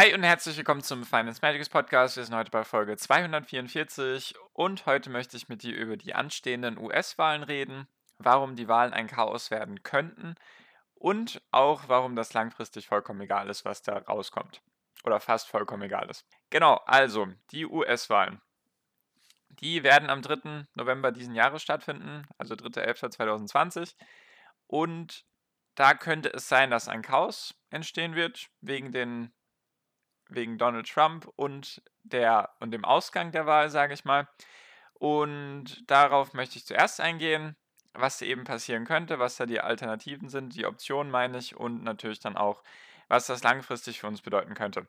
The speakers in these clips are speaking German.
Hi und herzlich willkommen zum Finance Magics Podcast. Wir sind heute bei Folge 244 und heute möchte ich mit dir über die anstehenden US-Wahlen reden, warum die Wahlen ein Chaos werden könnten und auch warum das langfristig vollkommen egal ist, was da rauskommt. Oder fast vollkommen egal ist. Genau, also die US-Wahlen. Die werden am 3. November diesen Jahres stattfinden, also 3.11.2020. Und da könnte es sein, dass ein Chaos entstehen wird wegen den wegen Donald Trump und, der, und dem Ausgang der Wahl, sage ich mal. Und darauf möchte ich zuerst eingehen, was eben passieren könnte, was da die Alternativen sind, die Optionen meine ich und natürlich dann auch, was das langfristig für uns bedeuten könnte.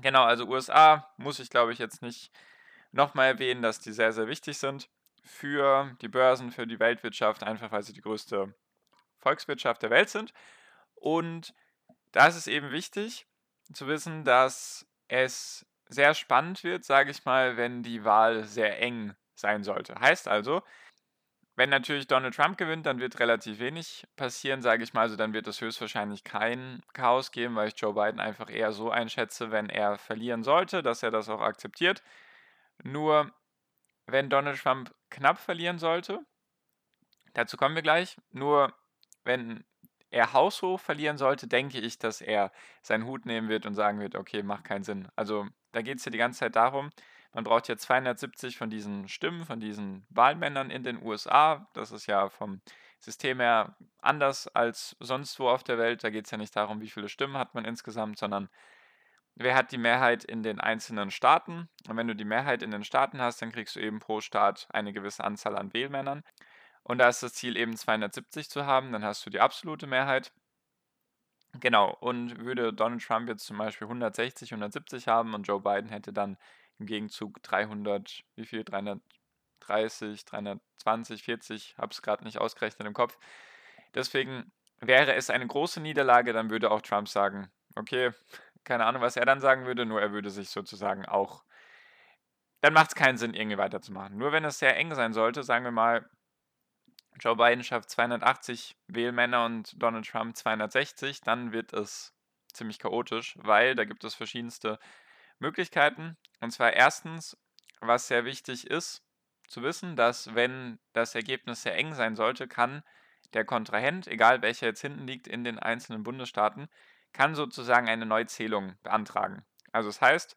Genau, also USA muss ich glaube ich jetzt nicht nochmal erwähnen, dass die sehr, sehr wichtig sind für die Börsen, für die Weltwirtschaft, einfach weil sie die größte Volkswirtschaft der Welt sind. Und da ist es eben wichtig, zu wissen, dass es sehr spannend wird, sage ich mal, wenn die Wahl sehr eng sein sollte. Heißt also, wenn natürlich Donald Trump gewinnt, dann wird relativ wenig passieren, sage ich mal. Also dann wird es höchstwahrscheinlich kein Chaos geben, weil ich Joe Biden einfach eher so einschätze, wenn er verlieren sollte, dass er das auch akzeptiert. Nur wenn Donald Trump knapp verlieren sollte, dazu kommen wir gleich, nur wenn er haushoch verlieren sollte, denke ich, dass er seinen Hut nehmen wird und sagen wird, okay, macht keinen Sinn. Also da geht es ja die ganze Zeit darum, man braucht ja 270 von diesen Stimmen, von diesen Wahlmännern in den USA. Das ist ja vom System her anders als sonst wo auf der Welt. Da geht es ja nicht darum, wie viele Stimmen hat man insgesamt, sondern wer hat die Mehrheit in den einzelnen Staaten. Und wenn du die Mehrheit in den Staaten hast, dann kriegst du eben pro Staat eine gewisse Anzahl an Wählmännern. Und da ist das Ziel eben 270 zu haben, dann hast du die absolute Mehrheit. Genau, und würde Donald Trump jetzt zum Beispiel 160, 170 haben und Joe Biden hätte dann im Gegenzug 300, wie viel? 330, 320, 40, habe es gerade nicht ausgerechnet im Kopf. Deswegen wäre es eine große Niederlage, dann würde auch Trump sagen, okay, keine Ahnung, was er dann sagen würde, nur er würde sich sozusagen auch, dann macht es keinen Sinn, irgendwie weiterzumachen. Nur wenn es sehr eng sein sollte, sagen wir mal, Joe Biden schafft 280 Wählmänner und Donald Trump 260, dann wird es ziemlich chaotisch, weil da gibt es verschiedenste Möglichkeiten. Und zwar erstens, was sehr wichtig ist, zu wissen, dass wenn das Ergebnis sehr eng sein sollte, kann der Kontrahent, egal welcher jetzt hinten liegt in den einzelnen Bundesstaaten, kann sozusagen eine Neuzählung beantragen. Also das heißt,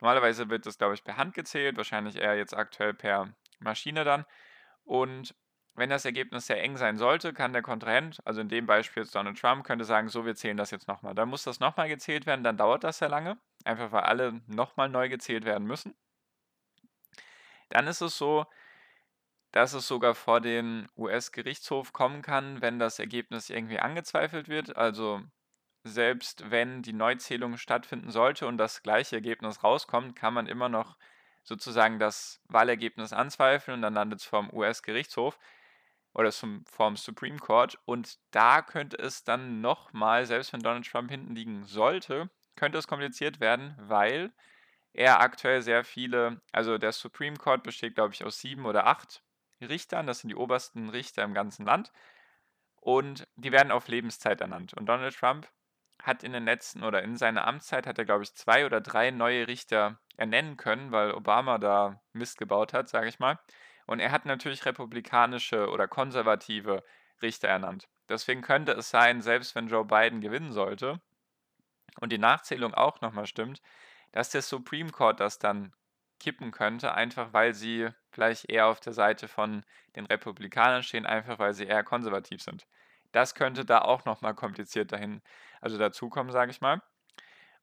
normalerweise wird das, glaube ich, per Hand gezählt, wahrscheinlich eher jetzt aktuell per Maschine dann. Und wenn das Ergebnis sehr eng sein sollte, kann der Kontrahent, also in dem Beispiel jetzt Donald Trump, könnte sagen, so, wir zählen das jetzt nochmal. Dann muss das nochmal gezählt werden, dann dauert das sehr lange, einfach weil alle nochmal neu gezählt werden müssen. Dann ist es so, dass es sogar vor den US-Gerichtshof kommen kann, wenn das Ergebnis irgendwie angezweifelt wird. Also selbst wenn die Neuzählung stattfinden sollte und das gleiche Ergebnis rauskommt, kann man immer noch sozusagen das Wahlergebnis anzweifeln und dann landet es vom US-Gerichtshof oder zum, vom Supreme Court. Und da könnte es dann nochmal, selbst wenn Donald Trump hinten liegen sollte, könnte es kompliziert werden, weil er aktuell sehr viele, also der Supreme Court besteht, glaube ich, aus sieben oder acht Richtern, das sind die obersten Richter im ganzen Land. Und die werden auf Lebenszeit ernannt. Und Donald Trump hat in den letzten oder in seiner Amtszeit hat er, glaube ich, zwei oder drei neue Richter ernennen können, weil Obama da Mist gebaut hat, sage ich mal. Und er hat natürlich republikanische oder konservative Richter ernannt. Deswegen könnte es sein, selbst wenn Joe Biden gewinnen sollte und die Nachzählung auch nochmal stimmt, dass der Supreme Court das dann kippen könnte, einfach weil sie vielleicht eher auf der Seite von den Republikanern stehen, einfach weil sie eher konservativ sind. Das könnte da auch nochmal kompliziert dahin, also dazukommen, sage ich mal.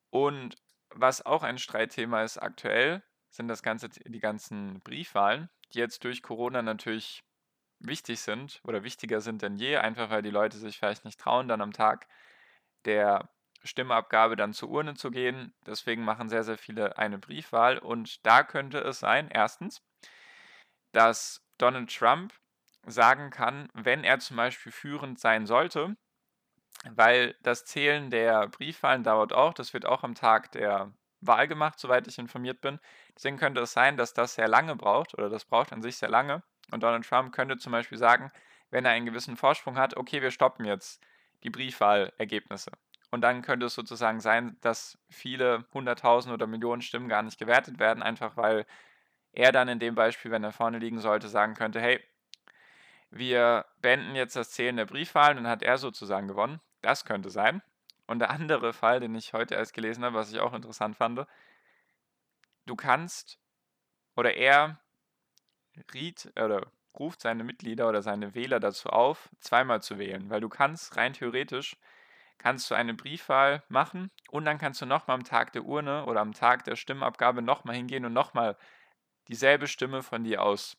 Und was auch ein Streitthema ist aktuell, sind das ganze, die ganzen Briefwahlen die jetzt durch Corona natürlich wichtig sind oder wichtiger sind denn je, einfach weil die Leute sich vielleicht nicht trauen, dann am Tag der Stimmabgabe dann zur Urne zu gehen. Deswegen machen sehr, sehr viele eine Briefwahl. Und da könnte es sein, erstens, dass Donald Trump sagen kann, wenn er zum Beispiel führend sein sollte, weil das Zählen der Briefwahlen dauert auch, das wird auch am Tag der Wahl gemacht, soweit ich informiert bin. Deswegen könnte es sein, dass das sehr lange braucht oder das braucht an sich sehr lange. Und Donald Trump könnte zum Beispiel sagen, wenn er einen gewissen Vorsprung hat, okay, wir stoppen jetzt die Briefwahlergebnisse. Und dann könnte es sozusagen sein, dass viele hunderttausend oder Millionen Stimmen gar nicht gewertet werden, einfach weil er dann in dem Beispiel, wenn er vorne liegen sollte, sagen könnte, hey, wir beenden jetzt das Zählen der Briefwahlen, dann hat er sozusagen gewonnen. Das könnte sein. Und der andere Fall, den ich heute erst gelesen habe, was ich auch interessant fand, du kannst oder er riet oder ruft seine Mitglieder oder seine Wähler dazu auf, zweimal zu wählen, weil du kannst rein theoretisch kannst du eine Briefwahl machen und dann kannst du nochmal am Tag der Urne oder am Tag der Stimmabgabe nochmal hingehen und nochmal dieselbe Stimme von dir aus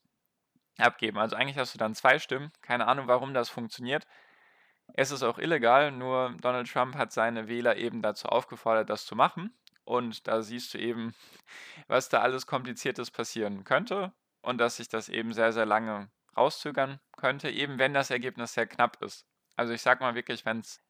abgeben. Also eigentlich hast du dann zwei Stimmen. Keine Ahnung, warum das funktioniert. Es ist auch illegal, nur Donald Trump hat seine Wähler eben dazu aufgefordert, das zu machen. Und da siehst du eben, was da alles Kompliziertes passieren könnte und dass sich das eben sehr, sehr lange rauszögern könnte, eben wenn das Ergebnis sehr knapp ist. Also ich sag mal wirklich, wenn es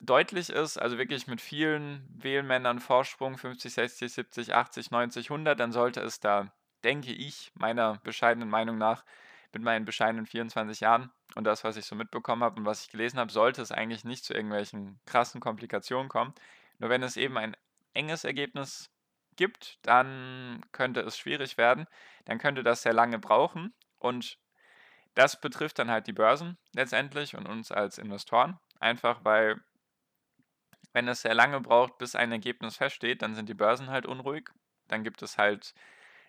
deutlich ist, also wirklich mit vielen Wählmännern Vorsprung, 50, 60, 70, 80, 90, 100, dann sollte es da, denke ich, meiner bescheidenen Meinung nach, mit meinen bescheidenen 24 Jahren und das, was ich so mitbekommen habe und was ich gelesen habe, sollte es eigentlich nicht zu irgendwelchen krassen Komplikationen kommen. Nur wenn es eben ein enges Ergebnis gibt, dann könnte es schwierig werden. Dann könnte das sehr lange brauchen und das betrifft dann halt die Börsen letztendlich und uns als Investoren. Einfach weil, wenn es sehr lange braucht, bis ein Ergebnis feststeht, dann sind die Börsen halt unruhig. Dann gibt es halt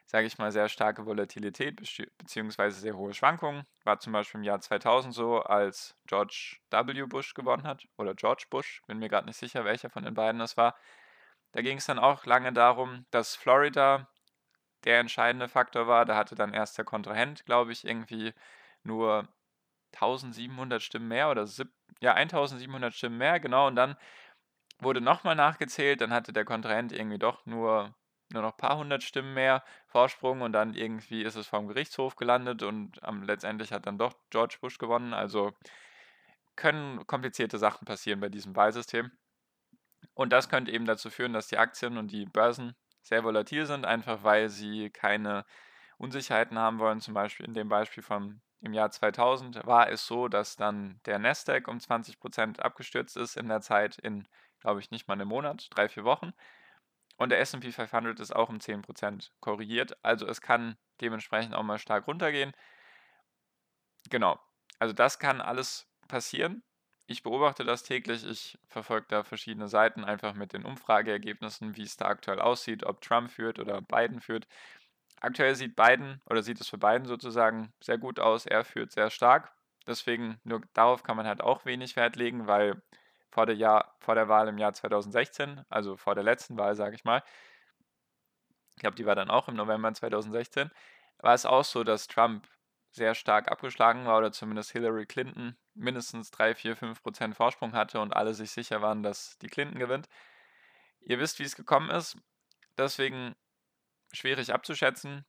sage ich mal, sehr starke Volatilität bzw. sehr hohe Schwankungen. War zum Beispiel im Jahr 2000 so, als George W. Bush gewonnen hat oder George Bush, bin mir gerade nicht sicher, welcher von den beiden das war. Da ging es dann auch lange darum, dass Florida der entscheidende Faktor war. Da hatte dann erst der Kontrahent, glaube ich, irgendwie nur 1700 Stimmen mehr oder ja 1700 Stimmen mehr, genau. Und dann wurde nochmal nachgezählt, dann hatte der Kontrahent irgendwie doch nur nur noch ein paar hundert Stimmen mehr Vorsprung und dann irgendwie ist es vom Gerichtshof gelandet und ähm, letztendlich hat dann doch George Bush gewonnen. Also können komplizierte Sachen passieren bei diesem Wahlsystem. Und das könnte eben dazu führen, dass die Aktien und die Börsen sehr volatil sind, einfach weil sie keine Unsicherheiten haben wollen. Zum Beispiel in dem Beispiel vom im Jahr 2000 war es so, dass dann der Nasdaq um 20% abgestürzt ist in der Zeit in, glaube ich, nicht mal einem Monat, drei, vier Wochen. Und der SP 500 ist auch um 10% korrigiert. Also es kann dementsprechend auch mal stark runtergehen. Genau. Also das kann alles passieren. Ich beobachte das täglich. Ich verfolge da verschiedene Seiten einfach mit den Umfrageergebnissen, wie es da aktuell aussieht, ob Trump führt oder Biden führt. Aktuell sieht Biden oder sieht es für Biden sozusagen sehr gut aus. Er führt sehr stark. Deswegen nur darauf kann man halt auch wenig Wert legen, weil vor der, Jahr, vor der Wahl im Jahr 2016, also vor der letzten Wahl, sage ich mal, ich glaube, die war dann auch im November 2016, war es auch so, dass Trump sehr stark abgeschlagen war oder zumindest Hillary Clinton mindestens 3, 4, 5 Prozent Vorsprung hatte und alle sich sicher waren, dass die Clinton gewinnt. Ihr wisst, wie es gekommen ist, deswegen schwierig abzuschätzen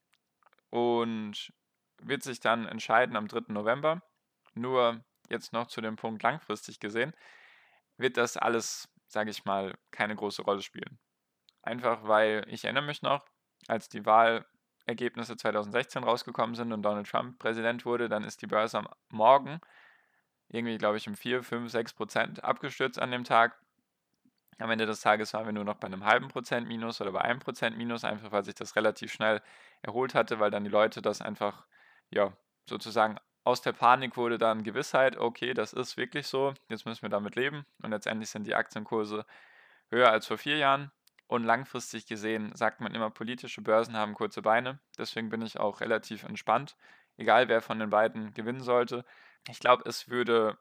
und wird sich dann entscheiden am 3. November. Nur jetzt noch zu dem Punkt langfristig gesehen wird das alles, sage ich mal, keine große Rolle spielen. Einfach weil ich erinnere mich noch, als die Wahlergebnisse 2016 rausgekommen sind und Donald Trump Präsident wurde, dann ist die Börse am Morgen irgendwie, glaube ich, um 4, 5, 6 Prozent abgestürzt an dem Tag. Am Ende des Tages waren wir nur noch bei einem halben Prozent Minus oder bei einem Prozent Minus, einfach weil sich das relativ schnell erholt hatte, weil dann die Leute das einfach, ja, sozusagen aus der Panik wurde dann Gewissheit, okay, das ist wirklich so, jetzt müssen wir damit leben. Und letztendlich sind die Aktienkurse höher als vor vier Jahren. Und langfristig gesehen sagt man immer, politische Börsen haben kurze Beine. Deswegen bin ich auch relativ entspannt, egal wer von den beiden gewinnen sollte. Ich glaube, es würde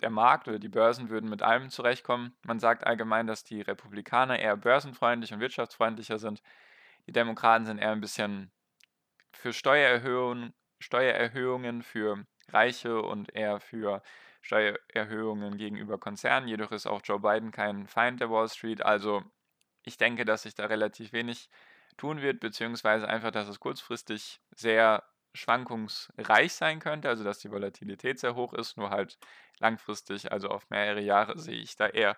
der Markt oder die Börsen würden mit allem zurechtkommen. Man sagt allgemein, dass die Republikaner eher börsenfreundlich und wirtschaftsfreundlicher sind. Die Demokraten sind eher ein bisschen für Steuererhöhungen Steuererhöhungen für Reiche und eher für Steuererhöhungen gegenüber Konzernen. Jedoch ist auch Joe Biden kein Feind der Wall Street. Also ich denke, dass sich da relativ wenig tun wird, beziehungsweise einfach, dass es kurzfristig sehr schwankungsreich sein könnte, also dass die Volatilität sehr hoch ist, nur halt langfristig, also auf mehrere Jahre, sehe ich da eher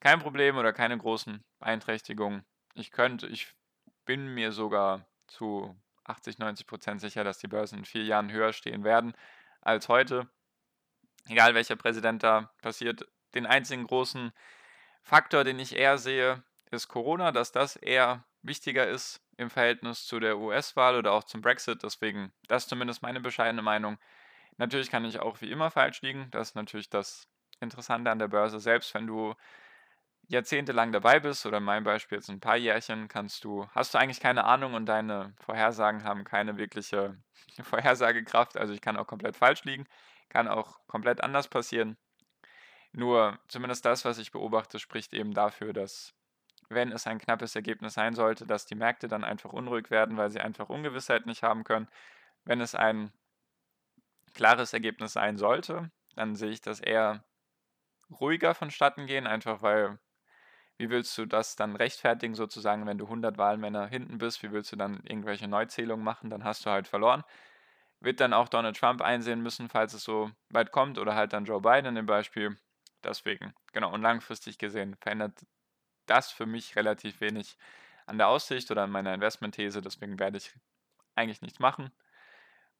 kein Problem oder keine großen Beeinträchtigungen. Ich könnte, ich bin mir sogar zu 80, 90 Prozent sicher, dass die Börsen in vier Jahren höher stehen werden als heute. Egal welcher Präsident da passiert. Den einzigen großen Faktor, den ich eher sehe, ist Corona, dass das eher wichtiger ist im Verhältnis zu der US-Wahl oder auch zum Brexit. Deswegen, das ist zumindest meine bescheidene Meinung. Natürlich kann ich auch wie immer falsch liegen. Das ist natürlich das Interessante an der Börse. Selbst wenn du jahrzehntelang dabei bist oder in meinem Beispiel jetzt ein paar Jährchen, kannst du, hast du eigentlich keine Ahnung und deine Vorhersagen haben keine wirkliche Vorhersagekraft. Also ich kann auch komplett falsch liegen, kann auch komplett anders passieren. Nur zumindest das, was ich beobachte, spricht eben dafür, dass wenn es ein knappes Ergebnis sein sollte, dass die Märkte dann einfach unruhig werden, weil sie einfach Ungewissheit nicht haben können. Wenn es ein klares Ergebnis sein sollte, dann sehe ich das eher ruhiger vonstatten gehen, einfach weil, wie willst du das dann rechtfertigen, sozusagen, wenn du 100 Wahlmänner hinten bist, wie willst du dann irgendwelche Neuzählungen machen, dann hast du halt verloren. Wird dann auch Donald Trump einsehen müssen, falls es so weit kommt, oder halt dann Joe Biden im Beispiel. Deswegen, genau, und langfristig gesehen verändert das für mich relativ wenig an der Aussicht oder an meiner Investmentthese, deswegen werde ich eigentlich nichts machen.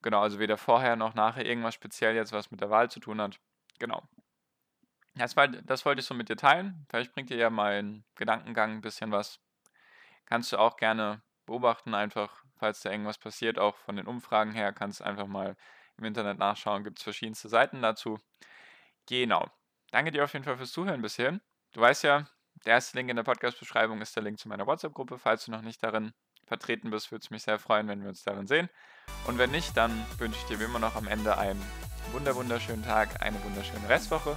Genau, also weder vorher noch nachher irgendwas speziell jetzt, was mit der Wahl zu tun hat. Genau. Das, war, das wollte ich so mit dir teilen. Vielleicht bringt dir ja mein Gedankengang ein bisschen was. Kannst du auch gerne beobachten, einfach, falls da irgendwas passiert, auch von den Umfragen her, kannst du einfach mal im Internet nachschauen, gibt es verschiedenste Seiten dazu. Genau. Danke dir auf jeden Fall fürs Zuhören bisher. Du weißt ja, der erste Link in der Podcast-Beschreibung ist der Link zu meiner WhatsApp-Gruppe. Falls du noch nicht darin vertreten bist, würde es mich sehr freuen, wenn wir uns darin sehen. Und wenn nicht, dann wünsche ich dir wie immer noch am Ende einen wunder wunderschönen Tag, eine wunderschöne Restwoche.